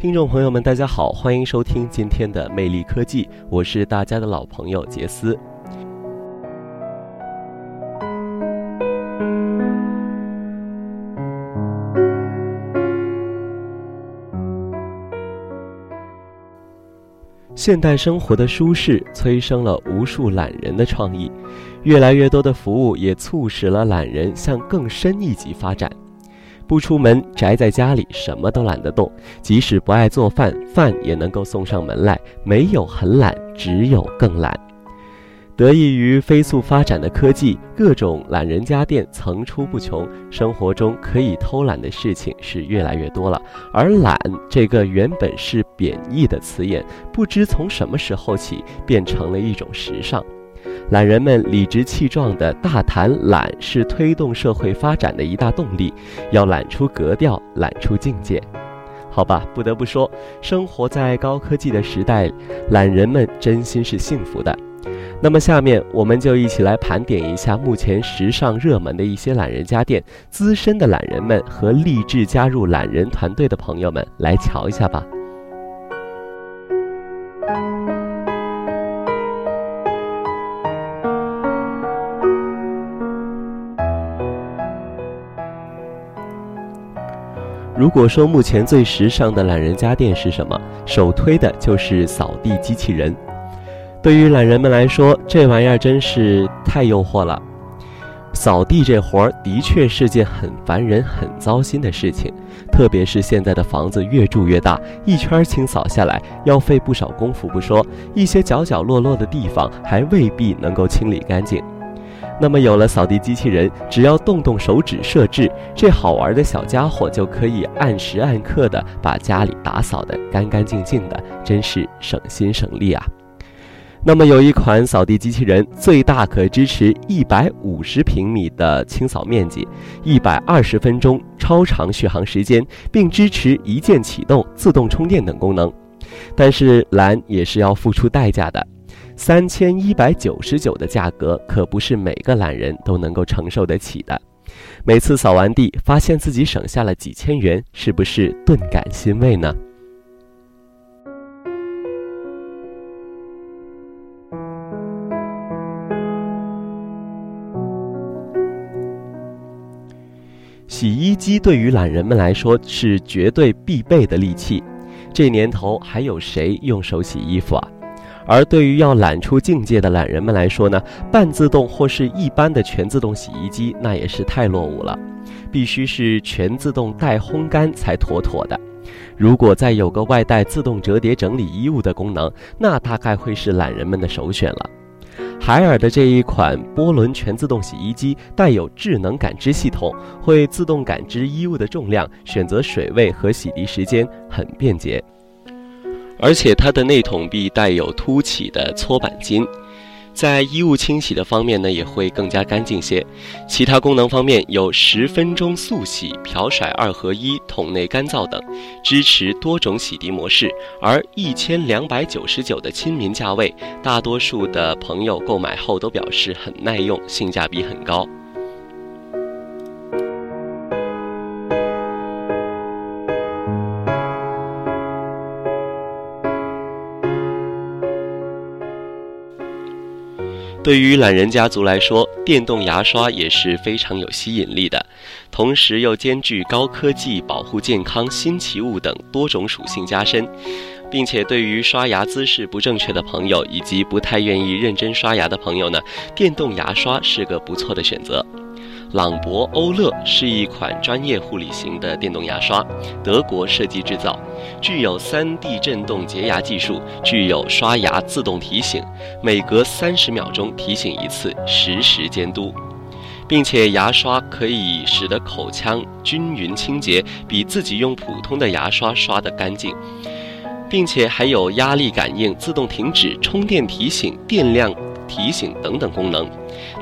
听众朋友们，大家好，欢迎收听今天的魅力科技，我是大家的老朋友杰斯。现代生活的舒适催生了无数懒人的创意，越来越多的服务也促使了懒人向更深一级发展。不出门，宅在家里，什么都懒得动。即使不爱做饭，饭也能够送上门来。没有很懒，只有更懒。得益于飞速发展的科技，各种懒人家电层出不穷，生活中可以偷懒的事情是越来越多了。而“懒”这个原本是贬义的词眼，不知从什么时候起，变成了一种时尚。懒人们理直气壮地大谈懒是推动社会发展的一大动力，要懒出格调，懒出境界。好吧，不得不说，生活在高科技的时代，懒人们真心是幸福的。那么，下面我们就一起来盘点一下目前时尚热门的一些懒人家电，资深的懒人们和立志加入懒人团队的朋友们来瞧一下吧。如果说目前最时尚的懒人家电是什么，首推的就是扫地机器人。对于懒人们来说，这玩意儿真是太诱惑了。扫地这活儿的确是件很烦人、很糟心的事情，特别是现在的房子越住越大，一圈清扫下来要费不少功夫不说，一些角角落落的地方还未必能够清理干净。那么有了扫地机器人，只要动动手指设置，这好玩的小家伙就可以按时按刻的把家里打扫得干干净净的，真是省心省力啊！那么有一款扫地机器人，最大可支持一百五十平米的清扫面积，一百二十分钟超长续航时间，并支持一键启动、自动充电等功能。但是懒也是要付出代价的。三千一百九十九的价格可不是每个懒人都能够承受得起的。每次扫完地，发现自己省下了几千元，是不是顿感欣慰呢？洗衣机对于懒人们来说是绝对必备的利器，这年头还有谁用手洗衣服啊？而对于要懒出境界的懒人们来说呢，半自动或是一般的全自动洗衣机那也是太落伍了，必须是全自动带烘干才妥妥的。如果再有个外带自动折叠整理衣物的功能，那大概会是懒人们的首选了。海尔的这一款波轮全自动洗衣机带有智能感知系统，会自动感知衣物的重量，选择水位和洗涤时间，很便捷。而且它的内筒壁带有凸起的搓板筋，在衣物清洗的方面呢，也会更加干净些。其他功能方面有十分钟速洗、漂甩二合一、桶内干燥等，支持多种洗涤模式。而一千两百九十九的亲民价位，大多数的朋友购买后都表示很耐用，性价比很高。对于懒人家族来说，电动牙刷也是非常有吸引力的，同时又兼具高科技、保护健康、新奇物等多种属性加深，并且对于刷牙姿势不正确的朋友以及不太愿意认真刷牙的朋友呢，电动牙刷是个不错的选择。朗博欧乐是一款专业护理型的电动牙刷，德国设计制造，具有 3D 震动洁牙技术，具有刷牙自动提醒，每隔三十秒钟提醒一次，实时监督，并且牙刷可以使得口腔均匀清洁，比自己用普通的牙刷刷得干净。并且还有压力感应、自动停止、充电提醒、电量提醒等等功能，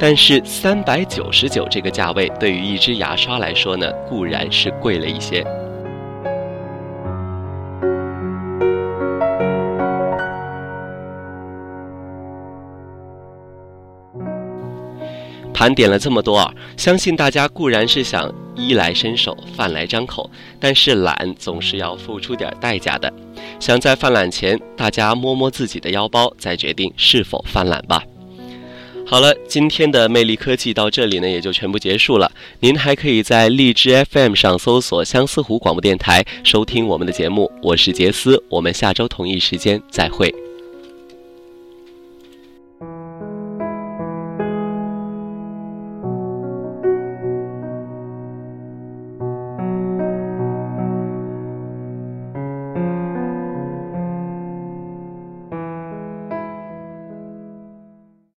但是三百九十九这个价位对于一支牙刷来说呢，固然是贵了一些。盘点了这么多啊，相信大家固然是想衣来伸手、饭来张口，但是懒总是要付出点代价的。想在犯懒前，大家摸摸自己的腰包，再决定是否犯懒吧。好了，今天的魅力科技到这里呢，也就全部结束了。您还可以在荔枝 FM 上搜索相思湖广播电台，收听我们的节目。我是杰斯，我们下周同一时间再会。